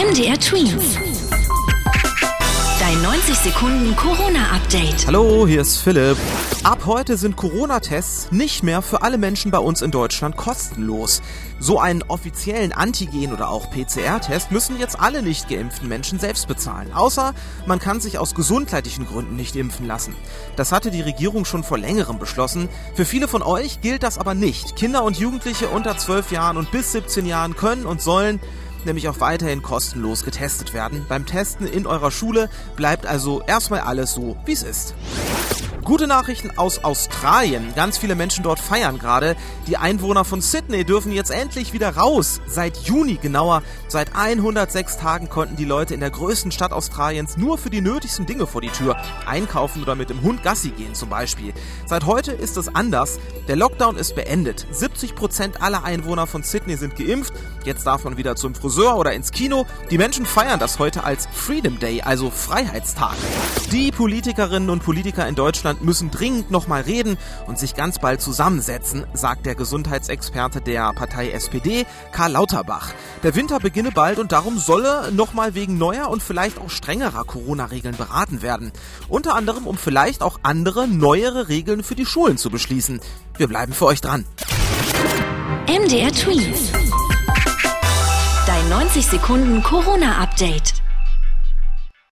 MDR Twins. Dein 90 Sekunden Corona-Update. Hallo, hier ist Philipp. Ab heute sind Corona-Tests nicht mehr für alle Menschen bei uns in Deutschland kostenlos. So einen offiziellen Antigen- oder auch PCR-Test müssen jetzt alle nicht geimpften Menschen selbst bezahlen. Außer man kann sich aus gesundheitlichen Gründen nicht impfen lassen. Das hatte die Regierung schon vor längerem beschlossen. Für viele von euch gilt das aber nicht. Kinder und Jugendliche unter 12 Jahren und bis 17 Jahren können und sollen nämlich auch weiterhin kostenlos getestet werden. Beim Testen in eurer Schule bleibt also erstmal alles so, wie es ist. Gute Nachrichten aus Australien. Ganz viele Menschen dort feiern gerade. Die Einwohner von Sydney dürfen jetzt endlich wieder raus. Seit Juni genauer, seit 106 Tagen konnten die Leute in der größten Stadt Australiens nur für die nötigsten Dinge vor die Tür. Einkaufen oder mit dem Hund Gassi gehen zum Beispiel. Seit heute ist es anders. Der Lockdown ist beendet. 70 Prozent aller Einwohner von Sydney sind geimpft. Jetzt darf man wieder zum Friseur oder ins Kino. Die Menschen feiern das heute als Freedom Day, also Freiheitstag. Die Politikerinnen und Politiker in Deutschland müssen dringend nochmal reden und sich ganz bald zusammensetzen, sagt der Gesundheitsexperte der Partei SPD, Karl Lauterbach. Der Winter beginne bald und darum solle nochmal wegen neuer und vielleicht auch strengerer Corona-Regeln beraten werden. Unter anderem, um vielleicht auch andere, neuere Regeln für die Schulen zu beschließen. Wir bleiben für euch dran. MDR Twins. Dein 90 Sekunden Corona-Update.